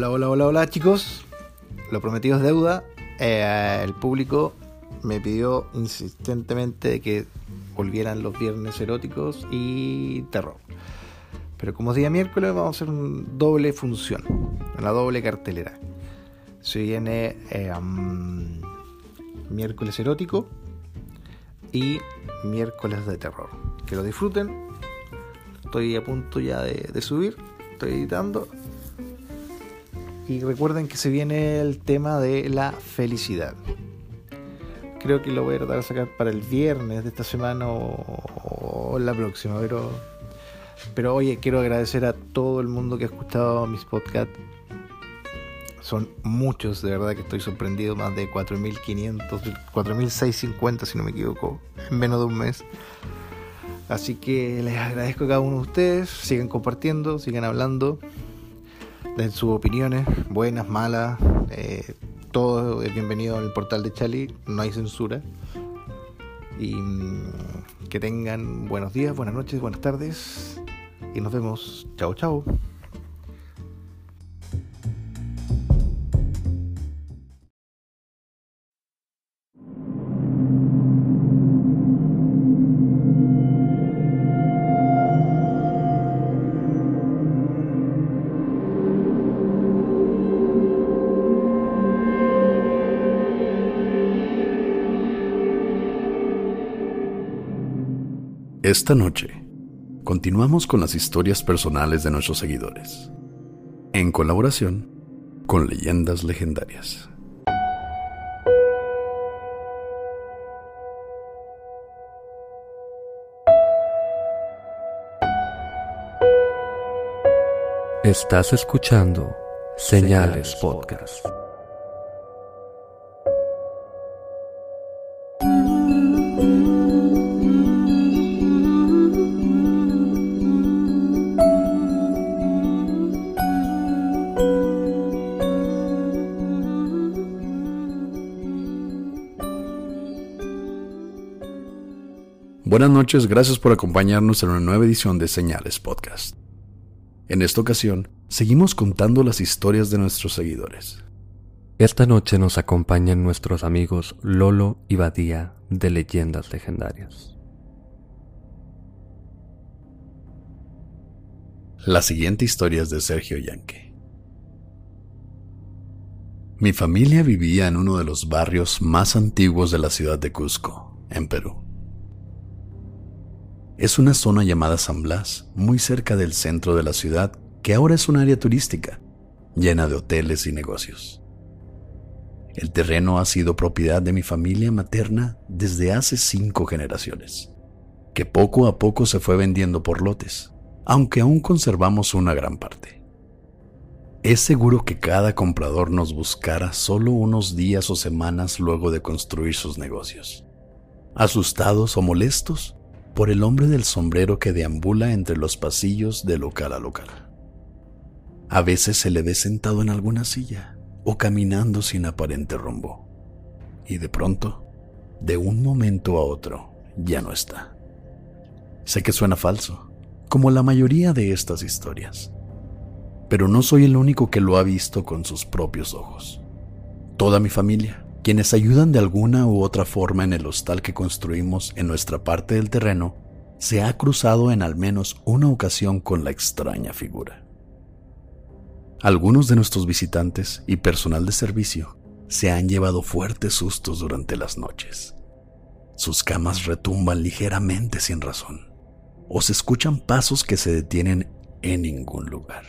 Hola, hola, hola, hola chicos. Lo prometido es deuda. Eh, el público me pidió insistentemente que volvieran los viernes eróticos y terror. Pero como es día miércoles vamos a hacer una doble función, una doble cartelera. Se viene eh, miércoles erótico y miércoles de terror. Que lo disfruten. Estoy a punto ya de subir. Estoy editando y recuerden que se viene el tema de la felicidad. Creo que lo voy a tratar de sacar para el viernes de esta semana o, la próxima, pero, pero oye, quiero agradecer a todo el mundo que ha escuchado mis podcasts. Son muchos, de verdad que estoy sorprendido, más de 4.500, 4.650 si no me equivoco, en menos de un mes. Así que les agradezco a cada uno de ustedes, sigan compartiendo, sigan hablando den sus opiniones, buenas, malas, eh, todo es bienvenido en el portal de Chali, no hay censura. Y mm, que tengan buenos días, buenas noches, buenas tardes y nos vemos. Chao, chao. Esta noche, continuamos con las historias personales de nuestros seguidores, en colaboración con leyendas legendarias. Estás escuchando Señales Podcast. Buenas noches, gracias por acompañarnos en una nueva edición de Señales Podcast. En esta ocasión, seguimos contando las historias de nuestros seguidores. Esta noche nos acompañan nuestros amigos Lolo y Badía de Leyendas Legendarias. La siguiente historia es de Sergio Yanque. Mi familia vivía en uno de los barrios más antiguos de la ciudad de Cusco, en Perú es una zona llamada San Blas, muy cerca del centro de la ciudad, que ahora es un área turística, llena de hoteles y negocios. El terreno ha sido propiedad de mi familia materna desde hace cinco generaciones, que poco a poco se fue vendiendo por lotes, aunque aún conservamos una gran parte. Es seguro que cada comprador nos buscara solo unos días o semanas luego de construir sus negocios. Asustados o molestos, por el hombre del sombrero que deambula entre los pasillos de local a local. A veces se le ve sentado en alguna silla o caminando sin aparente rumbo. Y de pronto, de un momento a otro, ya no está. Sé que suena falso, como la mayoría de estas historias, pero no soy el único que lo ha visto con sus propios ojos. Toda mi familia, quienes ayudan de alguna u otra forma en el hostal que construimos en nuestra parte del terreno, se ha cruzado en al menos una ocasión con la extraña figura. Algunos de nuestros visitantes y personal de servicio se han llevado fuertes sustos durante las noches. Sus camas retumban ligeramente sin razón, o se escuchan pasos que se detienen en ningún lugar.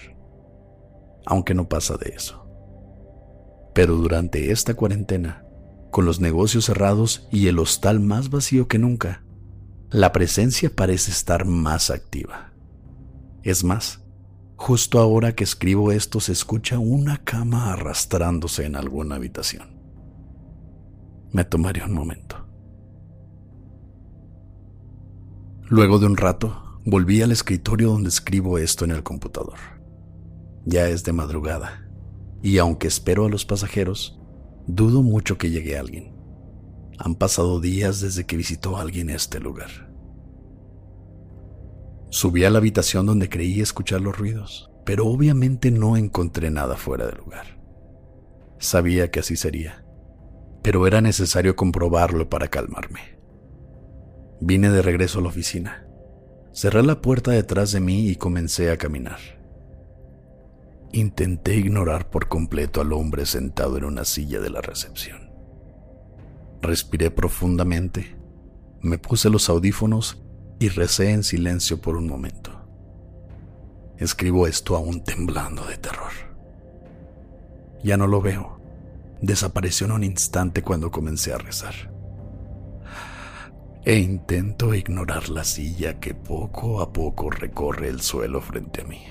Aunque no pasa de eso. Pero durante esta cuarentena, con los negocios cerrados y el hostal más vacío que nunca, la presencia parece estar más activa. Es más, justo ahora que escribo esto se escucha una cama arrastrándose en alguna habitación. Me tomaré un momento. Luego de un rato, volví al escritorio donde escribo esto en el computador. Ya es de madrugada y aunque espero a los pasajeros, dudo mucho que llegue alguien. Han pasado días desde que visitó a alguien este lugar. Subí a la habitación donde creí escuchar los ruidos pero obviamente no encontré nada fuera de lugar. Sabía que así sería, pero era necesario comprobarlo para calmarme. Vine de regreso a la oficina. Cerré la puerta detrás de mí y comencé a caminar. Intenté ignorar por completo al hombre sentado en una silla de la recepción. Respiré profundamente, me puse los audífonos y recé en silencio por un momento. Escribo esto aún temblando de terror. Ya no lo veo. Desapareció en un instante cuando comencé a rezar. E intento ignorar la silla que poco a poco recorre el suelo frente a mí.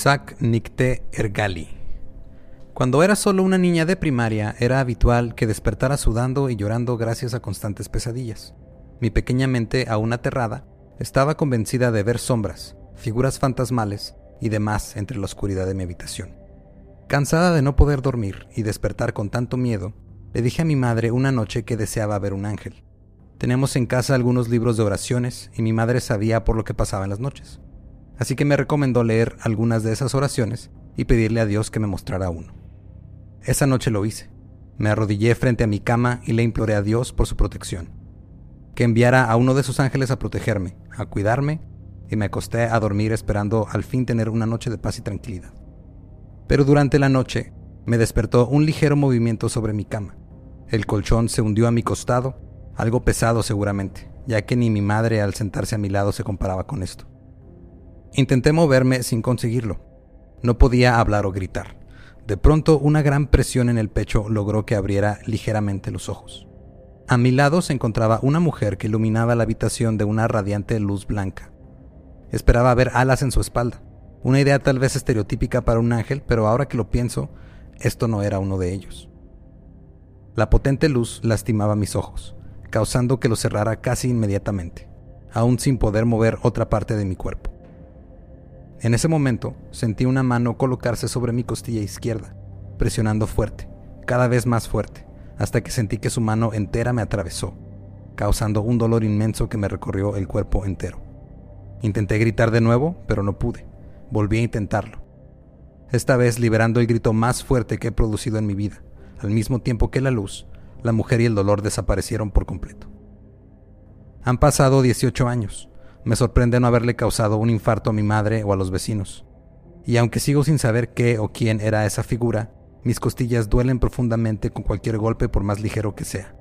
Sak Nikte Ergali. Cuando era solo una niña de primaria, era habitual que despertara sudando y llorando gracias a constantes pesadillas. Mi pequeña mente, aún aterrada, estaba convencida de ver sombras, figuras fantasmales y demás entre la oscuridad de mi habitación. Cansada de no poder dormir y despertar con tanto miedo, le dije a mi madre una noche que deseaba ver un ángel. Tenemos en casa algunos libros de oraciones y mi madre sabía por lo que pasaba en las noches así que me recomendó leer algunas de esas oraciones y pedirle a Dios que me mostrara uno. Esa noche lo hice. Me arrodillé frente a mi cama y le imploré a Dios por su protección, que enviara a uno de sus ángeles a protegerme, a cuidarme, y me acosté a dormir esperando al fin tener una noche de paz y tranquilidad. Pero durante la noche me despertó un ligero movimiento sobre mi cama. El colchón se hundió a mi costado, algo pesado seguramente, ya que ni mi madre al sentarse a mi lado se comparaba con esto. Intenté moverme sin conseguirlo. No podía hablar o gritar. De pronto una gran presión en el pecho logró que abriera ligeramente los ojos. A mi lado se encontraba una mujer que iluminaba la habitación de una radiante luz blanca. Esperaba ver alas en su espalda, una idea tal vez estereotípica para un ángel, pero ahora que lo pienso, esto no era uno de ellos. La potente luz lastimaba mis ojos, causando que los cerrara casi inmediatamente, aún sin poder mover otra parte de mi cuerpo. En ese momento sentí una mano colocarse sobre mi costilla izquierda, presionando fuerte, cada vez más fuerte, hasta que sentí que su mano entera me atravesó, causando un dolor inmenso que me recorrió el cuerpo entero. Intenté gritar de nuevo, pero no pude. Volví a intentarlo. Esta vez liberando el grito más fuerte que he producido en mi vida, al mismo tiempo que la luz, la mujer y el dolor desaparecieron por completo. Han pasado 18 años, me sorprende no haberle causado un infarto a mi madre o a los vecinos. Y aunque sigo sin saber qué o quién era esa figura, mis costillas duelen profundamente con cualquier golpe por más ligero que sea.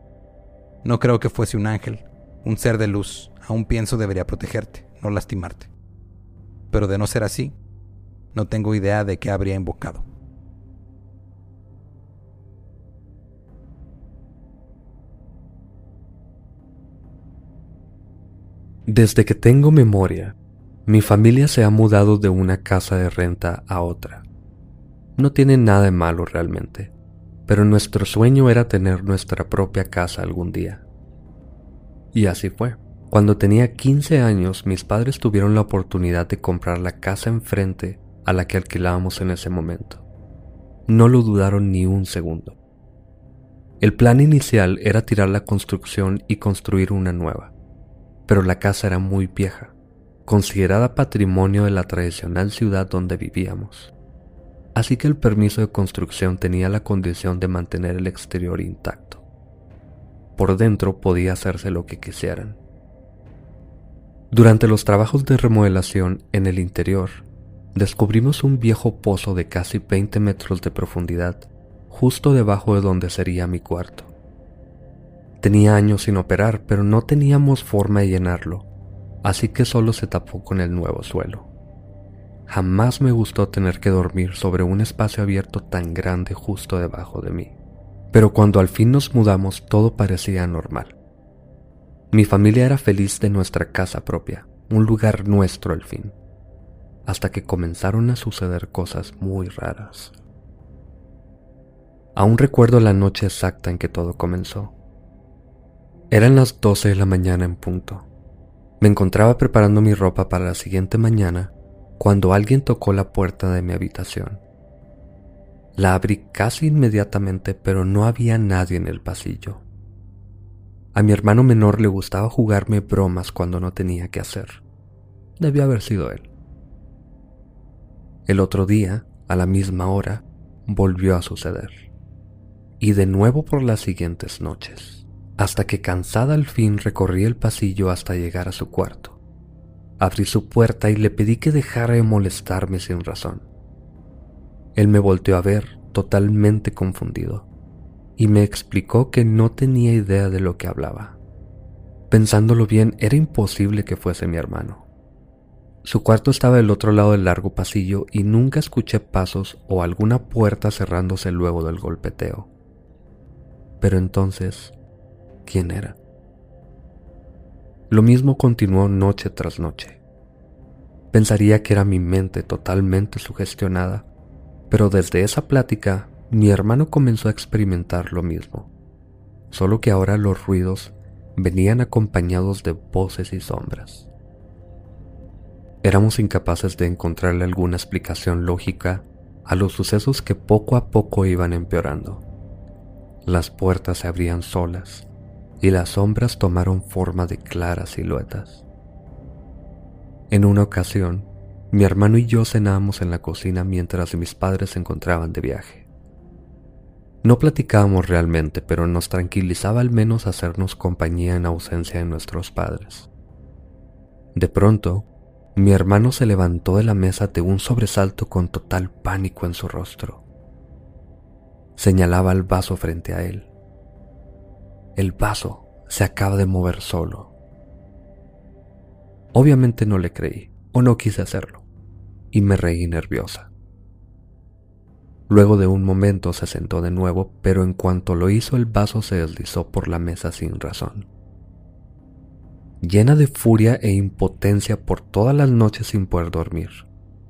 No creo que fuese un ángel, un ser de luz, aún pienso debería protegerte, no lastimarte. Pero de no ser así, no tengo idea de qué habría invocado. Desde que tengo memoria, mi familia se ha mudado de una casa de renta a otra. No tiene nada de malo realmente, pero nuestro sueño era tener nuestra propia casa algún día. Y así fue. Cuando tenía 15 años, mis padres tuvieron la oportunidad de comprar la casa enfrente a la que alquilábamos en ese momento. No lo dudaron ni un segundo. El plan inicial era tirar la construcción y construir una nueva pero la casa era muy vieja, considerada patrimonio de la tradicional ciudad donde vivíamos. Así que el permiso de construcción tenía la condición de mantener el exterior intacto. Por dentro podía hacerse lo que quisieran. Durante los trabajos de remodelación en el interior, descubrimos un viejo pozo de casi 20 metros de profundidad justo debajo de donde sería mi cuarto. Tenía años sin operar, pero no teníamos forma de llenarlo, así que solo se tapó con el nuevo suelo. Jamás me gustó tener que dormir sobre un espacio abierto tan grande justo debajo de mí. Pero cuando al fin nos mudamos todo parecía normal. Mi familia era feliz de nuestra casa propia, un lugar nuestro al fin, hasta que comenzaron a suceder cosas muy raras. Aún recuerdo la noche exacta en que todo comenzó. Eran las 12 de la mañana en punto. Me encontraba preparando mi ropa para la siguiente mañana cuando alguien tocó la puerta de mi habitación. La abrí casi inmediatamente, pero no había nadie en el pasillo. A mi hermano menor le gustaba jugarme bromas cuando no tenía que hacer. Debió haber sido él. El otro día, a la misma hora, volvió a suceder. Y de nuevo por las siguientes noches, hasta que cansada al fin recorrí el pasillo hasta llegar a su cuarto. Abrí su puerta y le pedí que dejara de molestarme sin razón. Él me volteó a ver, totalmente confundido, y me explicó que no tenía idea de lo que hablaba. Pensándolo bien, era imposible que fuese mi hermano. Su cuarto estaba del otro lado del largo pasillo y nunca escuché pasos o alguna puerta cerrándose luego del golpeteo. Pero entonces, ¿quién era? Lo mismo continuó noche tras noche. Pensaría que era mi mente totalmente sugestionada, pero desde esa plática mi hermano comenzó a experimentar lo mismo, solo que ahora los ruidos venían acompañados de voces y sombras. Éramos incapaces de encontrarle alguna explicación lógica a los sucesos que poco a poco iban empeorando. Las puertas se abrían solas y las sombras tomaron forma de claras siluetas. En una ocasión, mi hermano y yo cenábamos en la cocina mientras mis padres se encontraban de viaje. No platicábamos realmente, pero nos tranquilizaba al menos hacernos compañía en ausencia de nuestros padres. De pronto, mi hermano se levantó de la mesa de un sobresalto con total pánico en su rostro. Señalaba el vaso frente a él. El vaso se acaba de mover solo. Obviamente no le creí, o no quise hacerlo, y me reí nerviosa. Luego de un momento se sentó de nuevo, pero en cuanto lo hizo el vaso se deslizó por la mesa sin razón llena de furia e impotencia por todas las noches sin poder dormir,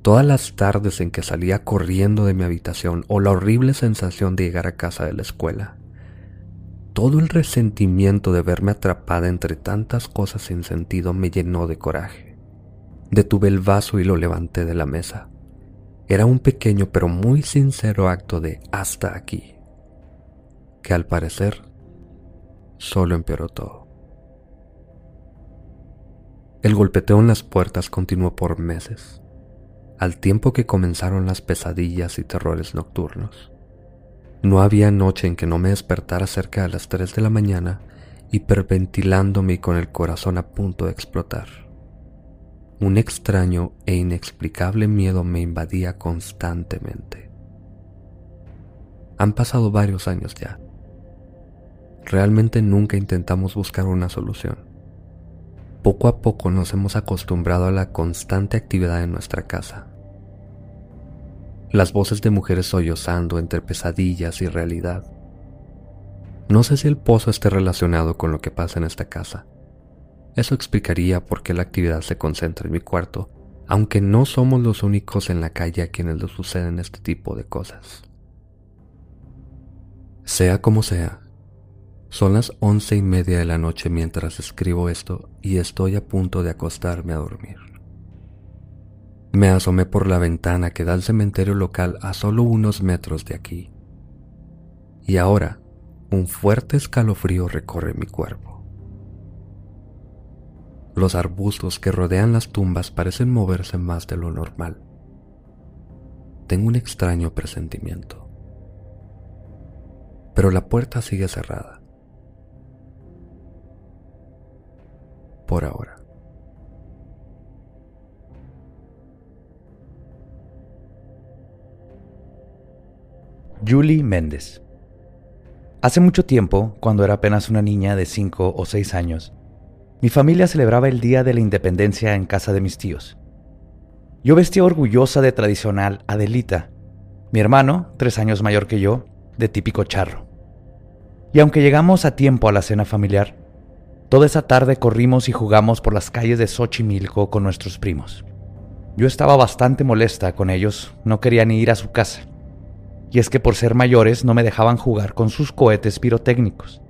todas las tardes en que salía corriendo de mi habitación o la horrible sensación de llegar a casa de la escuela. Todo el resentimiento de verme atrapada entre tantas cosas sin sentido me llenó de coraje. Detuve el vaso y lo levanté de la mesa. Era un pequeño pero muy sincero acto de hasta aquí, que al parecer solo empeoró todo. El golpeteo en las puertas continuó por meses, al tiempo que comenzaron las pesadillas y terrores nocturnos. No había noche en que no me despertara cerca de las 3 de la mañana, hiperventilándome y con el corazón a punto de explotar. Un extraño e inexplicable miedo me invadía constantemente. Han pasado varios años ya. Realmente nunca intentamos buscar una solución poco a poco nos hemos acostumbrado a la constante actividad en nuestra casa. Las voces de mujeres sollozando entre pesadillas y realidad. No sé si el pozo esté relacionado con lo que pasa en esta casa. Eso explicaría por qué la actividad se concentra en mi cuarto, aunque no somos los únicos en la calle a quienes le suceden este tipo de cosas. Sea como sea, son las once y media de la noche mientras escribo esto y estoy a punto de acostarme a dormir. Me asomé por la ventana que da al cementerio local a solo unos metros de aquí. Y ahora, un fuerte escalofrío recorre mi cuerpo. Los arbustos que rodean las tumbas parecen moverse más de lo normal. Tengo un extraño presentimiento. Pero la puerta sigue cerrada. por ahora. Julie Méndez. Hace mucho tiempo, cuando era apenas una niña de 5 o 6 años, mi familia celebraba el Día de la Independencia en casa de mis tíos. Yo vestía orgullosa de tradicional Adelita, mi hermano, tres años mayor que yo, de típico charro. Y aunque llegamos a tiempo a la cena familiar, Toda esa tarde corrimos y jugamos por las calles de Xochimilco con nuestros primos. Yo estaba bastante molesta con ellos, no quería ni ir a su casa. Y es que por ser mayores no me dejaban jugar con sus cohetes pirotécnicos.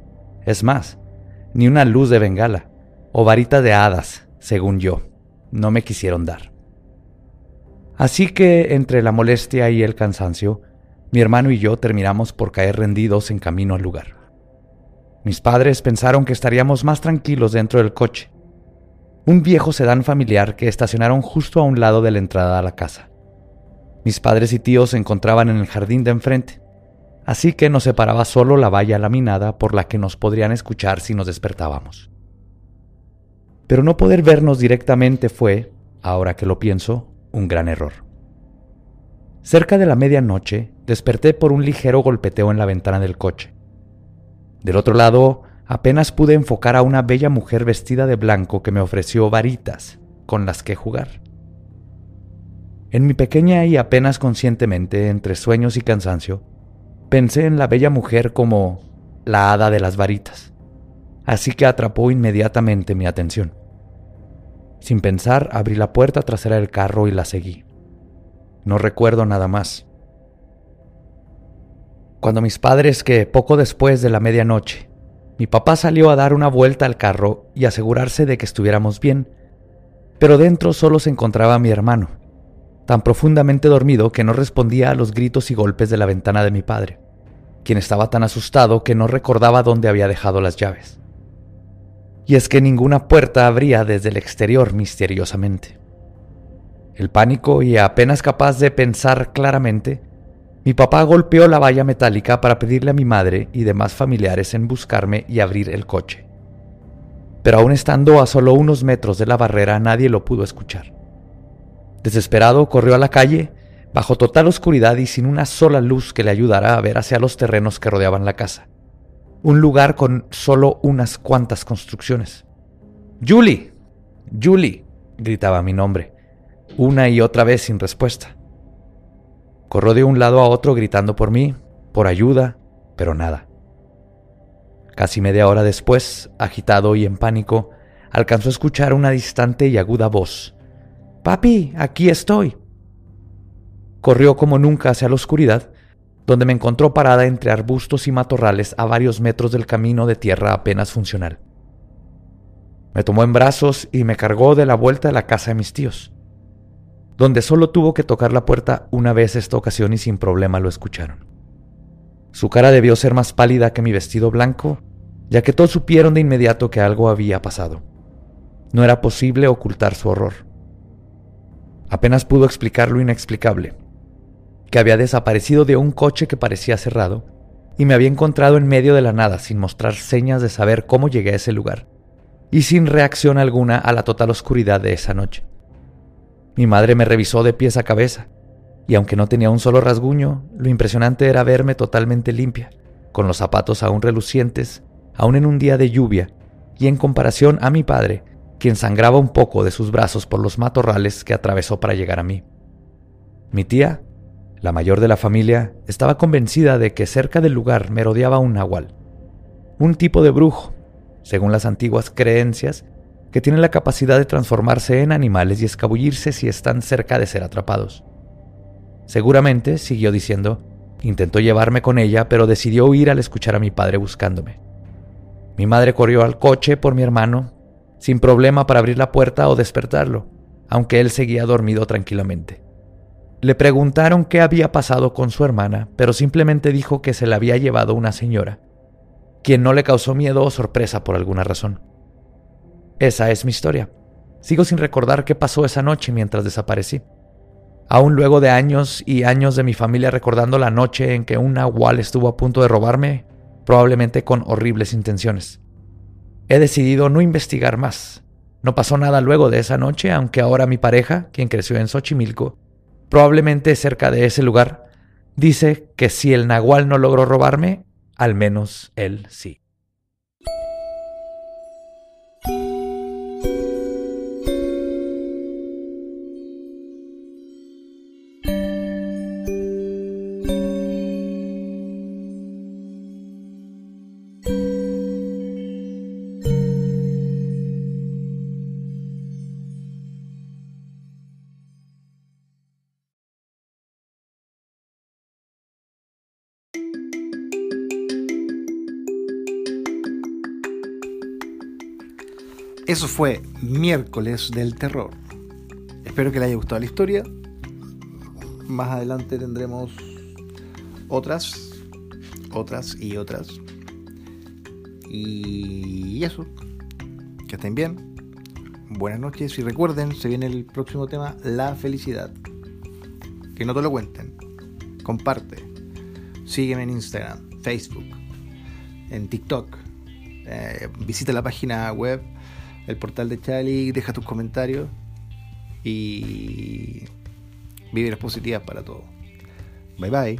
Es más, ni una luz de bengala o varita de hadas, según yo, no me quisieron dar. Así que, entre la molestia y el cansancio, mi hermano y yo terminamos por caer rendidos en camino al lugar. Mis padres pensaron que estaríamos más tranquilos dentro del coche, un viejo sedán familiar que estacionaron justo a un lado de la entrada a la casa. Mis padres y tíos se encontraban en el jardín de enfrente, así que nos separaba solo la valla laminada por la que nos podrían escuchar si nos despertábamos. Pero no poder vernos directamente fue, ahora que lo pienso, un gran error. Cerca de la medianoche desperté por un ligero golpeteo en la ventana del coche. Del otro lado, apenas pude enfocar a una bella mujer vestida de blanco que me ofreció varitas con las que jugar. En mi pequeña y apenas conscientemente, entre sueños y cansancio, pensé en la bella mujer como la hada de las varitas, así que atrapó inmediatamente mi atención. Sin pensar, abrí la puerta trasera del carro y la seguí. No recuerdo nada más. Cuando mis padres, que poco después de la medianoche, mi papá salió a dar una vuelta al carro y asegurarse de que estuviéramos bien, pero dentro solo se encontraba mi hermano, tan profundamente dormido que no respondía a los gritos y golpes de la ventana de mi padre, quien estaba tan asustado que no recordaba dónde había dejado las llaves. Y es que ninguna puerta abría desde el exterior misteriosamente. El pánico y apenas capaz de pensar claramente, mi papá golpeó la valla metálica para pedirle a mi madre y demás familiares en buscarme y abrir el coche. Pero aún estando a solo unos metros de la barrera nadie lo pudo escuchar. Desesperado corrió a la calle, bajo total oscuridad y sin una sola luz que le ayudara a ver hacia los terrenos que rodeaban la casa. Un lugar con solo unas cuantas construcciones. Julie, Julie, gritaba mi nombre, una y otra vez sin respuesta. Corrió de un lado a otro gritando por mí, por ayuda, pero nada. Casi media hora después, agitado y en pánico, alcanzó a escuchar una distante y aguda voz. Papi, aquí estoy. Corrió como nunca hacia la oscuridad, donde me encontró parada entre arbustos y matorrales a varios metros del camino de tierra apenas funcional. Me tomó en brazos y me cargó de la vuelta de la casa de mis tíos donde solo tuvo que tocar la puerta una vez esta ocasión y sin problema lo escucharon. Su cara debió ser más pálida que mi vestido blanco, ya que todos supieron de inmediato que algo había pasado. No era posible ocultar su horror. Apenas pudo explicar lo inexplicable, que había desaparecido de un coche que parecía cerrado y me había encontrado en medio de la nada sin mostrar señas de saber cómo llegué a ese lugar, y sin reacción alguna a la total oscuridad de esa noche. Mi madre me revisó de pies a cabeza, y aunque no tenía un solo rasguño, lo impresionante era verme totalmente limpia, con los zapatos aún relucientes, aún en un día de lluvia, y en comparación a mi padre, quien sangraba un poco de sus brazos por los matorrales que atravesó para llegar a mí. Mi tía, la mayor de la familia, estaba convencida de que cerca del lugar me rodeaba un nahual, un tipo de brujo, según las antiguas creencias que tienen la capacidad de transformarse en animales y escabullirse si están cerca de ser atrapados. Seguramente, siguió diciendo, intentó llevarme con ella, pero decidió huir al escuchar a mi padre buscándome. Mi madre corrió al coche por mi hermano, sin problema para abrir la puerta o despertarlo, aunque él seguía dormido tranquilamente. Le preguntaron qué había pasado con su hermana, pero simplemente dijo que se la había llevado una señora, quien no le causó miedo o sorpresa por alguna razón. Esa es mi historia. Sigo sin recordar qué pasó esa noche mientras desaparecí. Aún luego de años y años de mi familia recordando la noche en que un nahual estuvo a punto de robarme, probablemente con horribles intenciones. He decidido no investigar más. No pasó nada luego de esa noche, aunque ahora mi pareja, quien creció en Xochimilco, probablemente cerca de ese lugar, dice que si el nahual no logró robarme, al menos él sí. Eso fue miércoles del terror. Espero que le haya gustado la historia. Más adelante tendremos otras, otras y otras. Y eso. Que estén bien. Buenas noches y recuerden, se viene el próximo tema, la felicidad. Que no te lo cuenten. Comparte. Sígueme en Instagram, Facebook, en TikTok. Eh, visita la página web, el portal de Chali, deja tus comentarios y vive las positivas para todo. Bye bye.